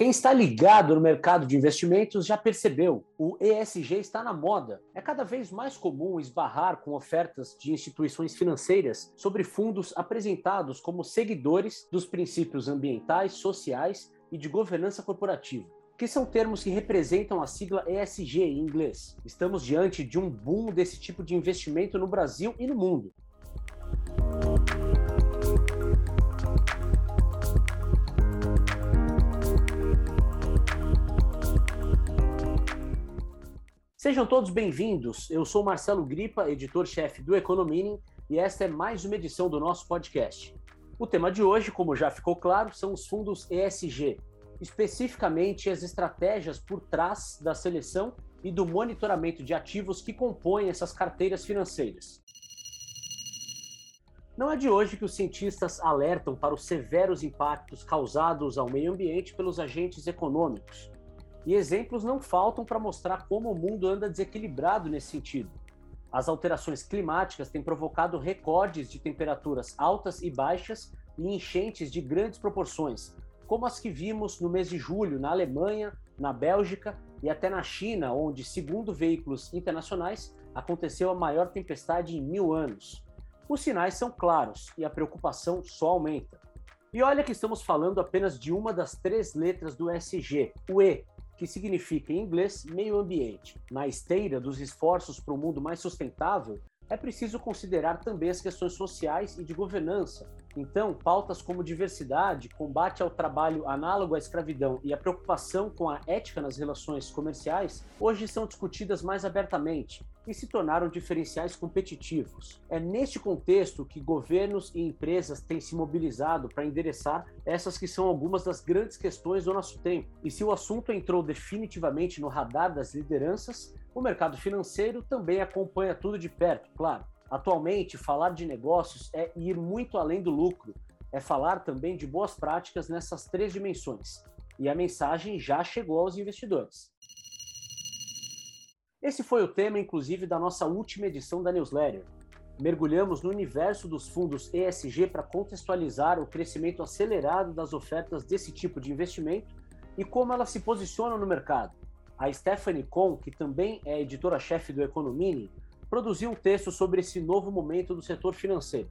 Quem está ligado no mercado de investimentos já percebeu, o ESG está na moda. É cada vez mais comum esbarrar com ofertas de instituições financeiras sobre fundos apresentados como seguidores dos princípios ambientais, sociais e de governança corporativa que são termos que representam a sigla ESG em inglês. Estamos diante de um boom desse tipo de investimento no Brasil e no mundo. Sejam todos bem-vindos. Eu sou Marcelo Gripa, editor-chefe do Economining, e esta é mais uma edição do nosso podcast. O tema de hoje, como já ficou claro, são os fundos ESG, especificamente as estratégias por trás da seleção e do monitoramento de ativos que compõem essas carteiras financeiras. Não é de hoje que os cientistas alertam para os severos impactos causados ao meio ambiente pelos agentes econômicos, e exemplos não faltam para mostrar como o mundo anda desequilibrado nesse sentido. As alterações climáticas têm provocado recordes de temperaturas altas e baixas e enchentes de grandes proporções, como as que vimos no mês de julho na Alemanha, na Bélgica e até na China, onde, segundo veículos internacionais, aconteceu a maior tempestade em mil anos. Os sinais são claros e a preocupação só aumenta. E olha que estamos falando apenas de uma das três letras do SG, o E, que significa em inglês meio ambiente. Na esteira dos esforços para um mundo mais sustentável, é preciso considerar também as questões sociais e de governança, então, pautas como diversidade, combate ao trabalho análogo à escravidão e a preocupação com a ética nas relações comerciais hoje são discutidas mais abertamente e se tornaram diferenciais competitivos. É neste contexto que governos e empresas têm se mobilizado para endereçar essas que são algumas das grandes questões do nosso tempo. E se o assunto entrou definitivamente no radar das lideranças, o mercado financeiro também acompanha tudo de perto, claro. Atualmente, falar de negócios é ir muito além do lucro, é falar também de boas práticas nessas três dimensões. E a mensagem já chegou aos investidores. Esse foi o tema, inclusive, da nossa última edição da newsletter. Mergulhamos no universo dos fundos ESG para contextualizar o crescimento acelerado das ofertas desse tipo de investimento e como elas se posicionam no mercado. A Stephanie Kohn, que também é editora-chefe do Economini, produziu um texto sobre esse novo momento do setor financeiro.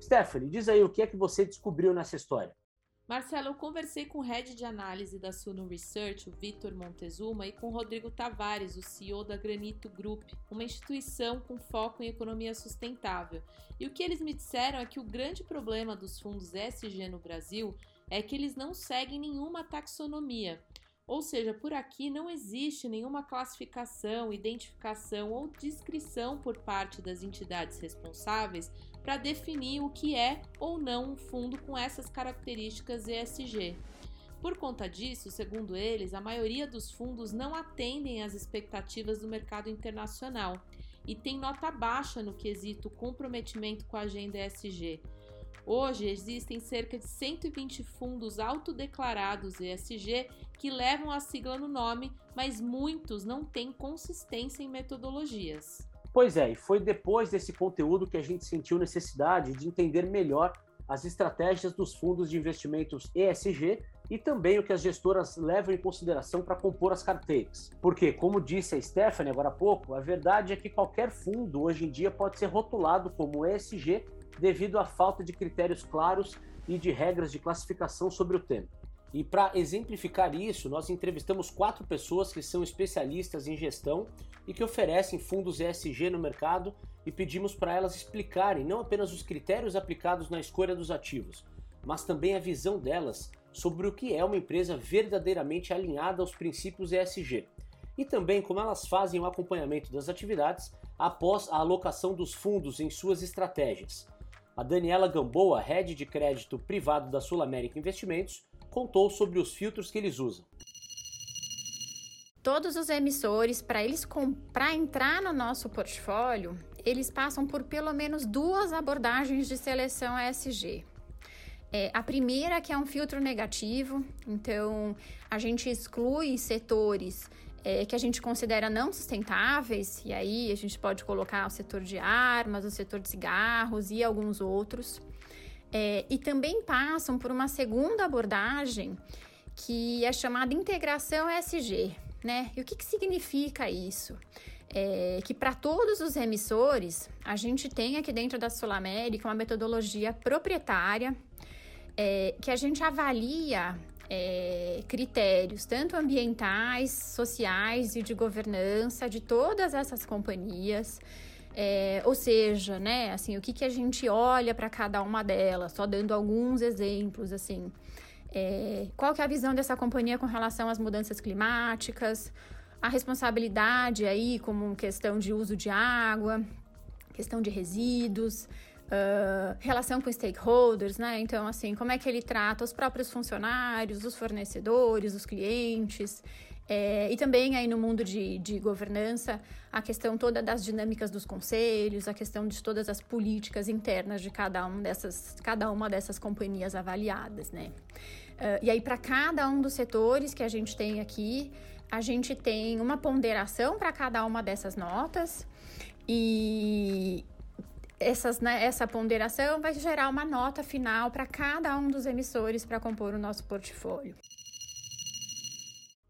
Stephanie, diz aí o que é que você descobriu nessa história. Marcelo, eu conversei com o head de análise da Suno Research, o Vitor Montezuma, e com o Rodrigo Tavares, o CEO da Granito Group, uma instituição com foco em economia sustentável. E o que eles me disseram é que o grande problema dos fundos SG no Brasil é que eles não seguem nenhuma taxonomia. Ou seja, por aqui não existe nenhuma classificação, identificação ou descrição por parte das entidades responsáveis para definir o que é ou não um fundo com essas características ESG. Por conta disso, segundo eles, a maioria dos fundos não atendem às expectativas do mercado internacional e tem nota baixa no quesito comprometimento com a agenda ESG. Hoje existem cerca de 120 fundos autodeclarados ESG que levam a sigla no nome, mas muitos não têm consistência em metodologias. Pois é, e foi depois desse conteúdo que a gente sentiu necessidade de entender melhor as estratégias dos fundos de investimentos ESG e também o que as gestoras levam em consideração para compor as carteiras. Porque, como disse a Stephanie agora há pouco, a verdade é que qualquer fundo hoje em dia pode ser rotulado como ESG devido à falta de critérios claros e de regras de classificação sobre o tema. E para exemplificar isso, nós entrevistamos quatro pessoas que são especialistas em gestão e que oferecem fundos ESG no mercado e pedimos para elas explicarem não apenas os critérios aplicados na escolha dos ativos, mas também a visão delas sobre o que é uma empresa verdadeiramente alinhada aos princípios ESG e também como elas fazem o acompanhamento das atividades após a alocação dos fundos em suas estratégias. A Daniela Gamboa, head de crédito privado da Sul América Investimentos, contou sobre os filtros que eles usam. Todos os emissores, para eles para entrar no nosso portfólio, eles passam por pelo menos duas abordagens de seleção ESG. É, a primeira que é um filtro negativo, então a gente exclui setores é, que a gente considera não sustentáveis, e aí a gente pode colocar o setor de armas, o setor de cigarros e alguns outros. É, e também passam por uma segunda abordagem que é chamada integração ESG, né? E o que, que significa isso? É que para todos os emissores, a gente tem aqui dentro da Sul América uma metodologia proprietária é, que a gente avalia é, critérios, tanto ambientais, sociais e de governança de todas essas companhias. É, ou seja, né, assim, o que, que a gente olha para cada uma delas, só dando alguns exemplos, assim. É, qual que é a visão dessa companhia com relação às mudanças climáticas, a responsabilidade aí como questão de uso de água, questão de resíduos, uh, relação com stakeholders, né? Então, assim, como é que ele trata os próprios funcionários, os fornecedores, os clientes. É, e também aí no mundo de, de governança, a questão toda das dinâmicas dos conselhos, a questão de todas as políticas internas de cada, um dessas, cada uma dessas companhias avaliadas, né? Uh, e aí, para cada um dos setores que a gente tem aqui, a gente tem uma ponderação para cada uma dessas notas. E, essas, né, essa ponderação vai gerar uma nota final para cada um dos emissores para compor o nosso portfólio.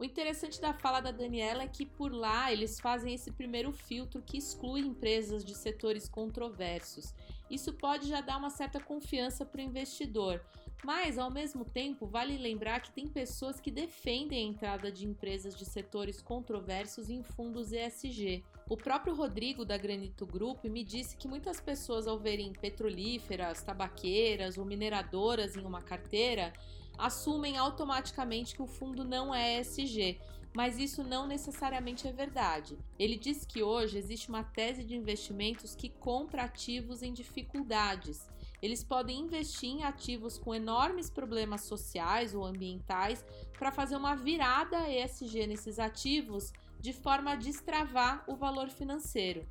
O interessante da fala da Daniela é que por lá eles fazem esse primeiro filtro que exclui empresas de setores controversos. Isso pode já dar uma certa confiança para o investidor, mas, ao mesmo tempo, vale lembrar que tem pessoas que defendem a entrada de empresas de setores controversos em fundos ESG. O próprio Rodrigo da Granito Group me disse que muitas pessoas, ao verem petrolíferas, tabaqueiras ou mineradoras em uma carteira, assumem automaticamente que o fundo não é ESG, mas isso não necessariamente é verdade. Ele diz que hoje existe uma tese de investimentos que compra ativos em dificuldades eles podem investir em ativos com enormes problemas sociais ou ambientais para fazer uma virada ESG nesses ativos de forma a destravar o valor financeiro.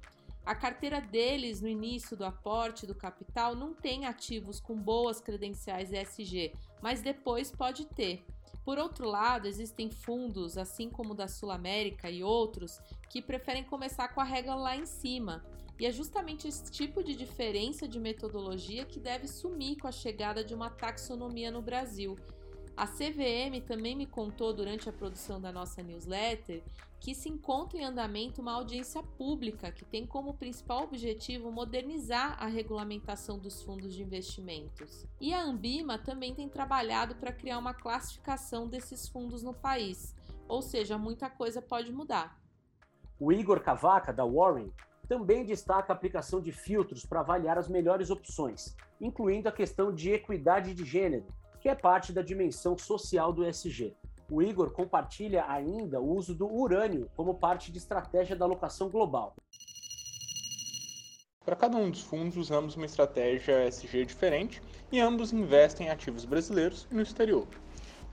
A carteira deles no início do aporte do capital não tem ativos com boas credenciais ESG, mas depois pode ter. Por outro lado, existem fundos, assim como o da Sul América e outros, que preferem começar com a regra lá em cima e é justamente esse tipo de diferença de metodologia que deve sumir com a chegada de uma taxonomia no Brasil. A CVM também me contou durante a produção da nossa newsletter que se encontra em andamento uma audiência pública que tem como principal objetivo modernizar a regulamentação dos fundos de investimentos. E a Ambima também tem trabalhado para criar uma classificação desses fundos no país, ou seja, muita coisa pode mudar. O Igor Cavaca, da Warren, também destaca a aplicação de filtros para avaliar as melhores opções, incluindo a questão de equidade de gênero, que é parte da dimensão social do ESG. O Igor compartilha ainda o uso do urânio como parte de estratégia da alocação global. Para cada um dos fundos, usamos uma estratégia ESG diferente e ambos investem em ativos brasileiros e no exterior.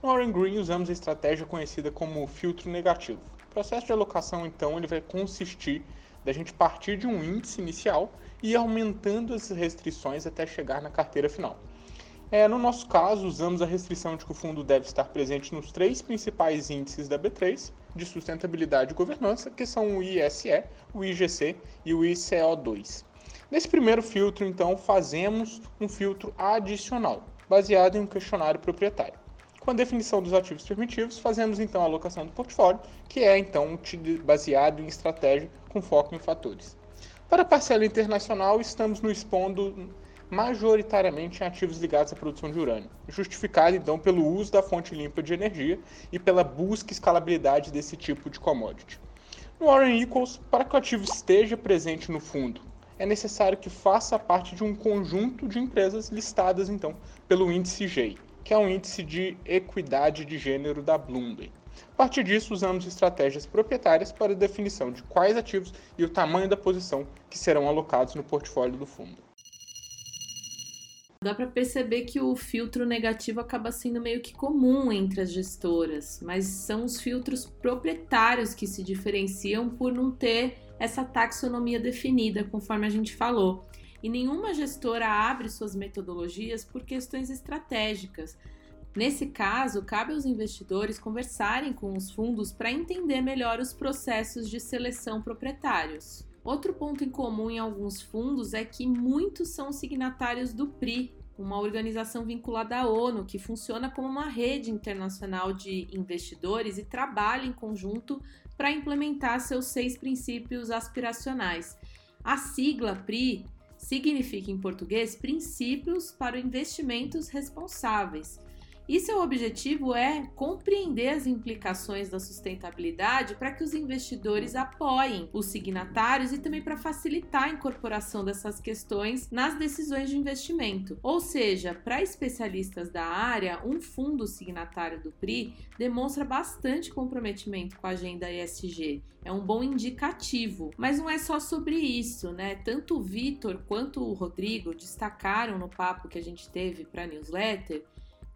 No Warren Green, usamos a estratégia conhecida como filtro negativo. O processo de alocação, então, ele vai consistir da gente partir de um índice inicial e ir aumentando as restrições até chegar na carteira final. É, no nosso caso, usamos a restrição de que o fundo deve estar presente nos três principais índices da B3 de sustentabilidade e governança, que são o ISE, o IGC e o ICO2. Nesse primeiro filtro, então, fazemos um filtro adicional, baseado em um questionário proprietário. Com a definição dos ativos permitidos, fazemos então a alocação do portfólio, que é então baseado em estratégia com foco em fatores. Para a parcela internacional, estamos nos expondo majoritariamente em ativos ligados à produção de urânio, justificado então pelo uso da fonte limpa de energia e pela busca e escalabilidade desse tipo de commodity. No Warren Equals, para que o ativo esteja presente no fundo, é necessário que faça parte de um conjunto de empresas listadas então pelo índice GEI, que é um índice de equidade de gênero da Bloomberg. A partir disso, usamos estratégias proprietárias para a definição de quais ativos e o tamanho da posição que serão alocados no portfólio do fundo. Dá para perceber que o filtro negativo acaba sendo meio que comum entre as gestoras, mas são os filtros proprietários que se diferenciam por não ter essa taxonomia definida, conforme a gente falou e nenhuma gestora abre suas metodologias por questões estratégicas. Nesse caso, cabe aos investidores conversarem com os fundos para entender melhor os processos de seleção proprietários. Outro ponto em comum em alguns fundos é que muitos são signatários do PRI, uma organização vinculada à ONU que funciona como uma rede internacional de investidores e trabalha em conjunto para implementar seus seis princípios aspiracionais. A sigla PRI significa em português Princípios para Investimentos Responsáveis e seu objetivo é compreender as implicações da sustentabilidade para que os investidores apoiem os signatários e também para facilitar a incorporação dessas questões nas decisões de investimento. Ou seja, para especialistas da área, um fundo signatário do PRI demonstra bastante comprometimento com a agenda ESG. É um bom indicativo, mas não é só sobre isso, né? Tanto o Vitor quanto o Rodrigo destacaram no papo que a gente teve para a newsletter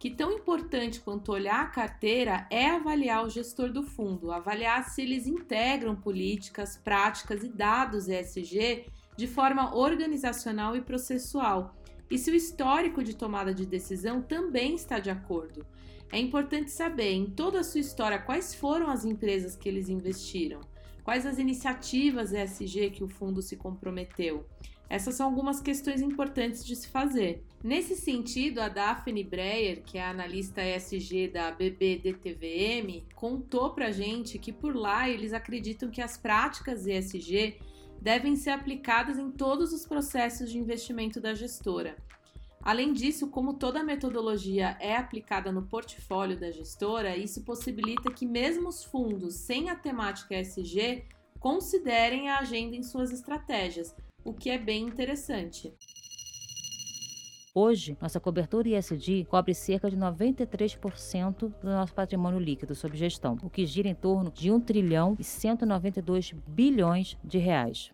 que tão importante quanto olhar a carteira é avaliar o gestor do fundo, avaliar se eles integram políticas, práticas e dados ESG de forma organizacional e processual, e se o histórico de tomada de decisão também está de acordo. É importante saber em toda a sua história quais foram as empresas que eles investiram, quais as iniciativas ESG que o fundo se comprometeu. Essas são algumas questões importantes de se fazer. Nesse sentido, a Daphne Breyer, que é analista ESG da BBDTVM, contou pra gente que por lá eles acreditam que as práticas ESG devem ser aplicadas em todos os processos de investimento da gestora. Além disso, como toda metodologia é aplicada no portfólio da gestora, isso possibilita que mesmo os fundos sem a temática ESG considerem a agenda em suas estratégias, o que é bem interessante. Hoje, nossa cobertura ISD cobre cerca de 93% do nosso patrimônio líquido sob gestão, o que gira em torno de 1 trilhão e 192 bilhões de reais.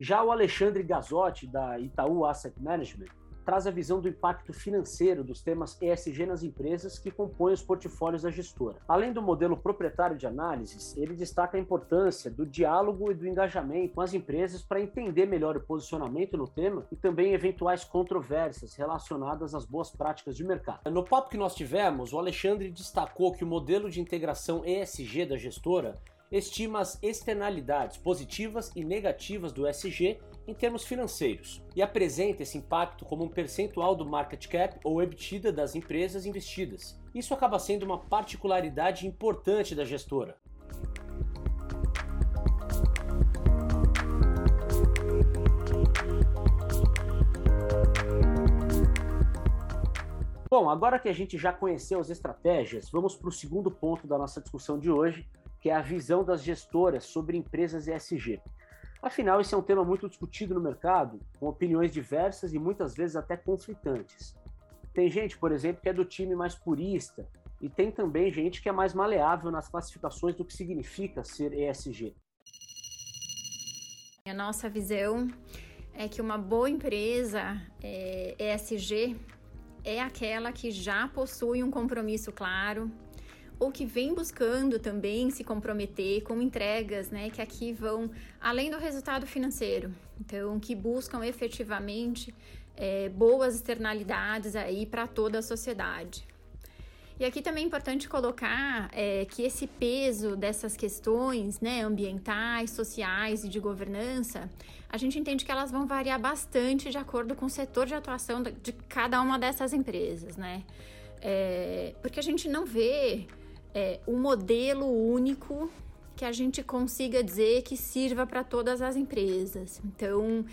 Já o Alexandre Gazotti, da Itaú Asset Management, traz a visão do impacto financeiro dos temas ESG nas empresas que compõem os portfólios da gestora. Além do modelo proprietário de análises, ele destaca a importância do diálogo e do engajamento com as empresas para entender melhor o posicionamento no tema e também eventuais controvérsias relacionadas às boas práticas de mercado. No papo que nós tivemos, o Alexandre destacou que o modelo de integração ESG da gestora estima as externalidades positivas e negativas do ESG em termos financeiros e apresenta esse impacto como um percentual do market cap ou EBITDA das empresas investidas. Isso acaba sendo uma particularidade importante da gestora. Bom, agora que a gente já conheceu as estratégias, vamos para o segundo ponto da nossa discussão de hoje, que é a visão das gestoras sobre empresas ESG. Afinal, esse é um tema muito discutido no mercado, com opiniões diversas e muitas vezes até conflitantes. Tem gente, por exemplo, que é do time mais purista, e tem também gente que é mais maleável nas classificações do que significa ser ESG. A nossa visão é que uma boa empresa é, ESG é aquela que já possui um compromisso claro, ou que vem buscando também se comprometer com entregas, né, que aqui vão além do resultado financeiro, então que buscam efetivamente é, boas externalidades aí para toda a sociedade. E aqui também é importante colocar é, que esse peso dessas questões né, ambientais, sociais e de governança, a gente entende que elas vão variar bastante de acordo com o setor de atuação de cada uma dessas empresas, né? É, porque a gente não vê é, um modelo único que a gente consiga dizer que sirva para todas as empresas. Então,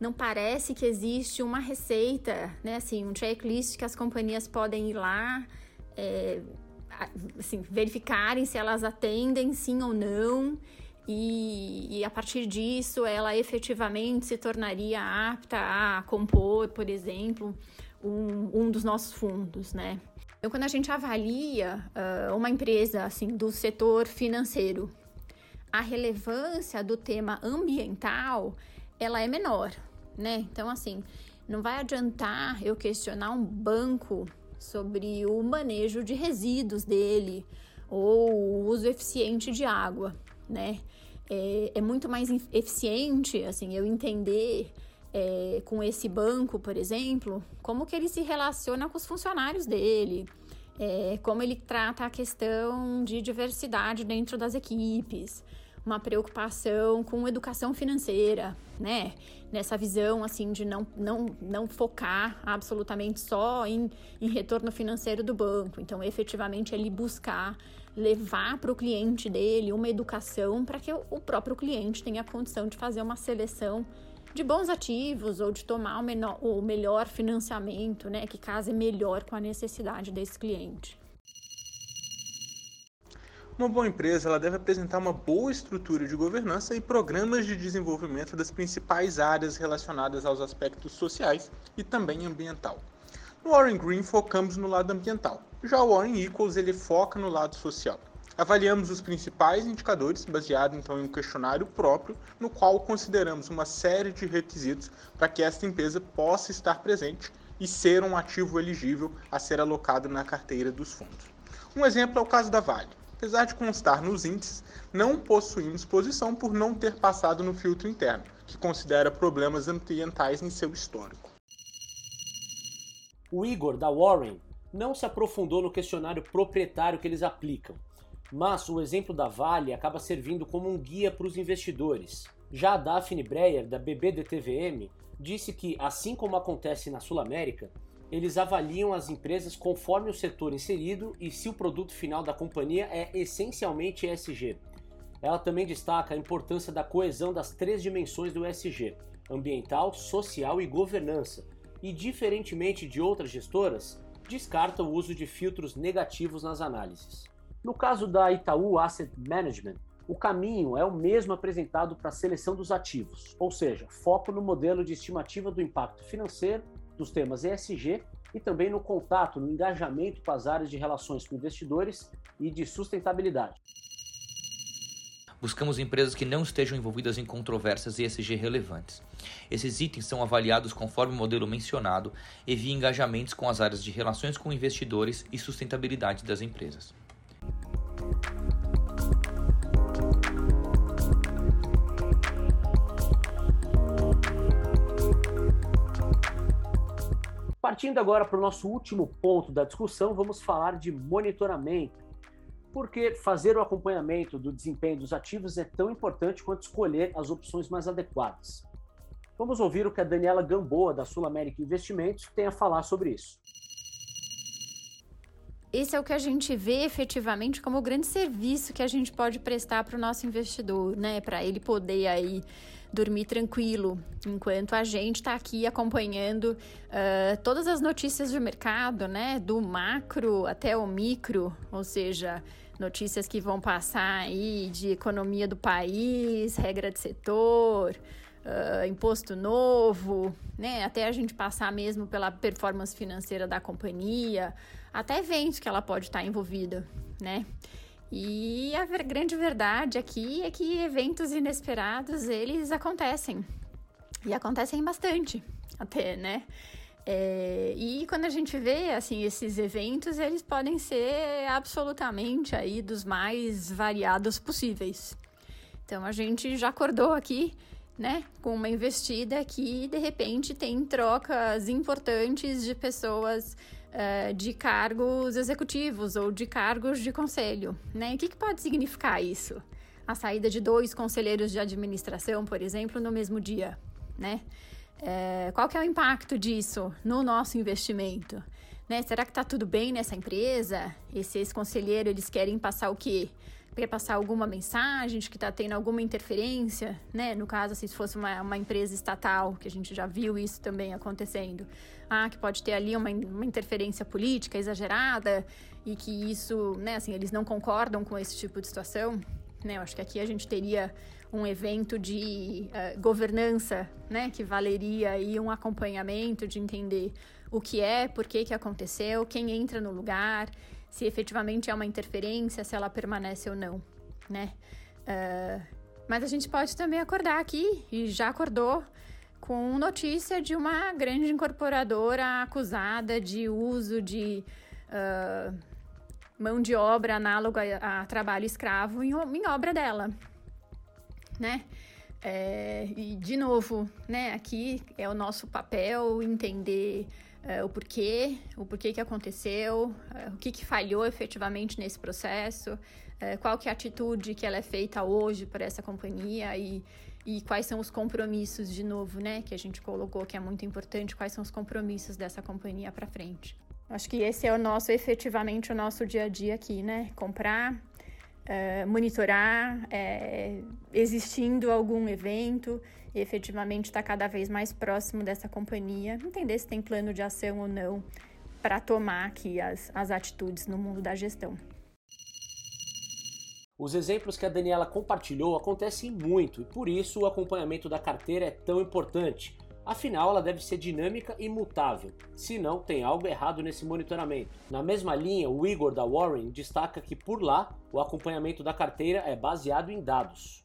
não parece que existe uma receita, né? Assim, um checklist que as companhias podem ir lá, é, assim, verificarem se elas atendem sim ou não. E, e, a partir disso ela efetivamente se tornaria apta a compor, por exemplo, um, um dos nossos fundos, né? Então, quando a gente avalia uh, uma empresa assim do setor financeiro, a relevância do tema ambiental ela é menor, né? Então, assim, não vai adiantar eu questionar um banco sobre o manejo de resíduos dele ou o uso eficiente de água, né? É, é muito mais eficiente, assim, eu entender é, com esse banco, por exemplo, como que ele se relaciona com os funcionários dele, é, como ele trata a questão de diversidade dentro das equipes, uma preocupação com educação financeira, né? Nessa visão, assim, de não, não, não focar absolutamente só em, em retorno financeiro do banco. Então, efetivamente, ele buscar levar para o cliente dele uma educação para que o próprio cliente tenha condição de fazer uma seleção de bons ativos ou de tomar o, menor, o melhor financiamento, né, que case melhor com a necessidade desse cliente. Uma boa empresa ela deve apresentar uma boa estrutura de governança e programas de desenvolvimento das principais áreas relacionadas aos aspectos sociais e também ambiental. No Warren Green focamos no lado ambiental, já o Warren Equals ele foca no lado social. Avaliamos os principais indicadores, baseado então em um questionário próprio, no qual consideramos uma série de requisitos para que esta empresa possa estar presente e ser um ativo elegível a ser alocado na carteira dos fundos. Um exemplo é o caso da Vale. Apesar de constar nos índices, não possuímos posição por não ter passado no filtro interno, que considera problemas ambientais em seu histórico. O Igor, da Warren, não se aprofundou no questionário proprietário que eles aplicam, mas o exemplo da Vale acaba servindo como um guia para os investidores. Já a Daphne Breyer, da BBDTVM, disse que, assim como acontece na Sul América, eles avaliam as empresas conforme o setor inserido e se o produto final da companhia é essencialmente ESG. Ela também destaca a importância da coesão das três dimensões do ESG: ambiental, social e governança. E, diferentemente de outras gestoras, descarta o uso de filtros negativos nas análises. No caso da Itaú Asset Management, o caminho é o mesmo apresentado para a seleção dos ativos, ou seja, foco no modelo de estimativa do impacto financeiro, dos temas ESG e também no contato, no engajamento com as áreas de relações com investidores e de sustentabilidade. Buscamos empresas que não estejam envolvidas em controvérsias ESG relevantes. Esses itens são avaliados conforme o modelo mencionado e via engajamentos com as áreas de relações com investidores e sustentabilidade das empresas. Partindo agora para o nosso último ponto da discussão, vamos falar de monitoramento. Porque fazer o acompanhamento do desempenho dos ativos é tão importante quanto escolher as opções mais adequadas. Vamos ouvir o que a Daniela Gamboa, da Sul América Investimentos, tem a falar sobre isso. Esse é o que a gente vê efetivamente como o grande serviço que a gente pode prestar para o nosso investidor, né? Para ele poder aí dormir tranquilo, enquanto a gente está aqui acompanhando uh, todas as notícias do mercado, né? Do macro até o micro, ou seja, notícias que vão passar aí de economia do país, regra de setor, uh, imposto novo, né? Até a gente passar mesmo pela performance financeira da companhia, até eventos que ela pode estar envolvida, né? E a grande verdade aqui é que eventos inesperados, eles acontecem. E acontecem bastante, até, né? É, e quando a gente vê, assim, esses eventos, eles podem ser absolutamente aí dos mais variados possíveis. Então, a gente já acordou aqui né, com uma investida que de repente tem trocas importantes de pessoas uh, de cargos executivos ou de cargos de conselho, né? O que, que pode significar isso? A saída de dois conselheiros de administração, por exemplo, no mesmo dia, né? É, qual que é o impacto disso no nosso investimento? Né? Será que está tudo bem nessa empresa? Esses conselheiros, eles querem passar o quê? Quer passar alguma mensagem de que está tendo alguma interferência, né? No caso, se fosse uma, uma empresa estatal, que a gente já viu isso também acontecendo. Ah, que pode ter ali uma, uma interferência política exagerada e que isso, né, assim, eles não concordam com esse tipo de situação. Né? Eu acho que aqui a gente teria um evento de uh, governança, né, que valeria aí um acompanhamento de entender o que é, por que que aconteceu, quem entra no lugar, se efetivamente é uma interferência, se ela permanece ou não, né? Uh, mas a gente pode também acordar aqui, e já acordou, com notícia de uma grande incorporadora acusada de uso de uh, mão de obra análoga a, trabalho escravo em, em, obra dela, né? É, e, de novo, né, aqui é o nosso papel entender é, o porquê, o porquê que aconteceu, é, o que, que falhou efetivamente nesse processo, é, qual que é a atitude que ela é feita hoje para essa companhia e, e quais são os compromissos, de novo, né, que a gente colocou que é muito importante, quais são os compromissos dessa companhia para frente. Acho que esse é o nosso, efetivamente, o nosso dia a dia aqui, né? Comprar, uh, monitorar, é, existindo algum evento, e efetivamente estar tá cada vez mais próximo dessa companhia, entender se tem plano de ação ou não, para tomar aqui as, as atitudes no mundo da gestão. Os exemplos que a Daniela compartilhou acontecem muito e por isso o acompanhamento da carteira é tão importante. Afinal, ela deve ser dinâmica e mutável, senão tem algo errado nesse monitoramento. Na mesma linha, o Igor da Warren destaca que por lá o acompanhamento da carteira é baseado em dados.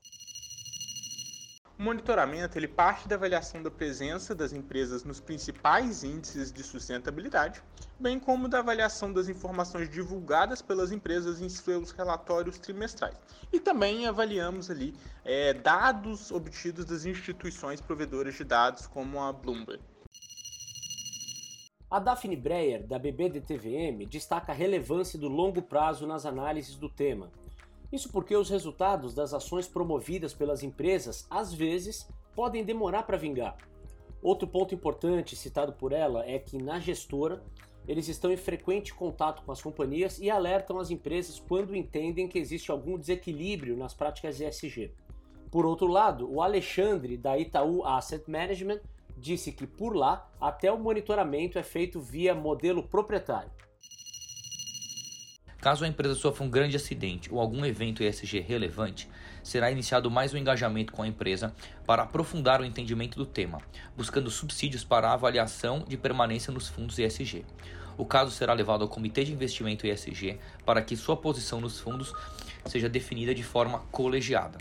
O monitoramento ele parte da avaliação da presença das empresas nos principais índices de sustentabilidade, bem como da avaliação das informações divulgadas pelas empresas em seus relatórios trimestrais. E também avaliamos ali é, dados obtidos das instituições provedoras de dados, como a Bloomberg. A Daphne Breyer, da BBDTVM, destaca a relevância do longo prazo nas análises do tema isso porque os resultados das ações promovidas pelas empresas às vezes podem demorar para vingar. Outro ponto importante citado por ela é que na gestora eles estão em frequente contato com as companhias e alertam as empresas quando entendem que existe algum desequilíbrio nas práticas ESG. Por outro lado, o Alexandre da Itaú Asset Management disse que por lá até o monitoramento é feito via modelo proprietário. Caso a empresa sofra um grande acidente ou algum evento ESG relevante, será iniciado mais um engajamento com a empresa para aprofundar o entendimento do tema, buscando subsídios para a avaliação de permanência nos fundos ESG. O caso será levado ao Comitê de Investimento ESG para que sua posição nos fundos seja definida de forma colegiada.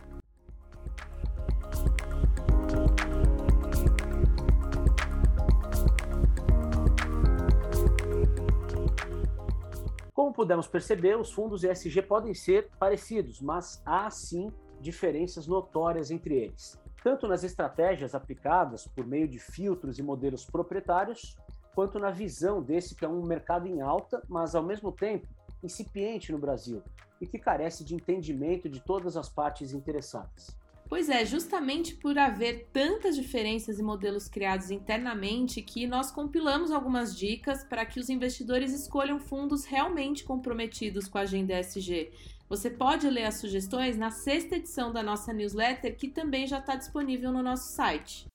Pudemos perceber, os fundos ESG podem ser parecidos, mas há sim diferenças notórias entre eles, tanto nas estratégias aplicadas por meio de filtros e modelos proprietários, quanto na visão desse que é um mercado em alta, mas ao mesmo tempo incipiente no Brasil e que carece de entendimento de todas as partes interessadas. Pois é, justamente por haver tantas diferenças e modelos criados internamente que nós compilamos algumas dicas para que os investidores escolham fundos realmente comprometidos com a agenda ESG. Você pode ler as sugestões na sexta edição da nossa newsletter, que também já está disponível no nosso site.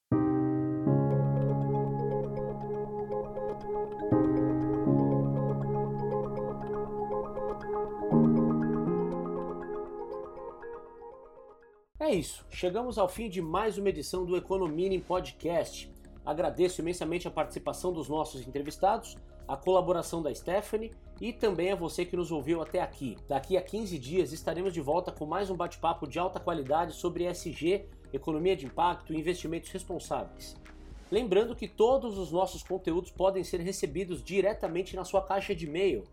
É isso, chegamos ao fim de mais uma edição do Economining Podcast. Agradeço imensamente a participação dos nossos entrevistados, a colaboração da Stephanie e também a você que nos ouviu até aqui. Daqui a 15 dias estaremos de volta com mais um bate-papo de alta qualidade sobre ESG, economia de impacto e investimentos responsáveis. Lembrando que todos os nossos conteúdos podem ser recebidos diretamente na sua caixa de e-mail.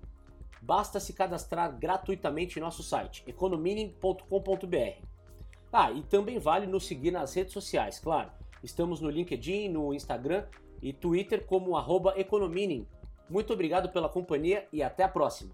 Basta se cadastrar gratuitamente em nosso site economining.com.br. Ah, e também vale nos seguir nas redes sociais, claro. Estamos no LinkedIn, no Instagram e Twitter como arroba Economining. Muito obrigado pela companhia e até a próxima.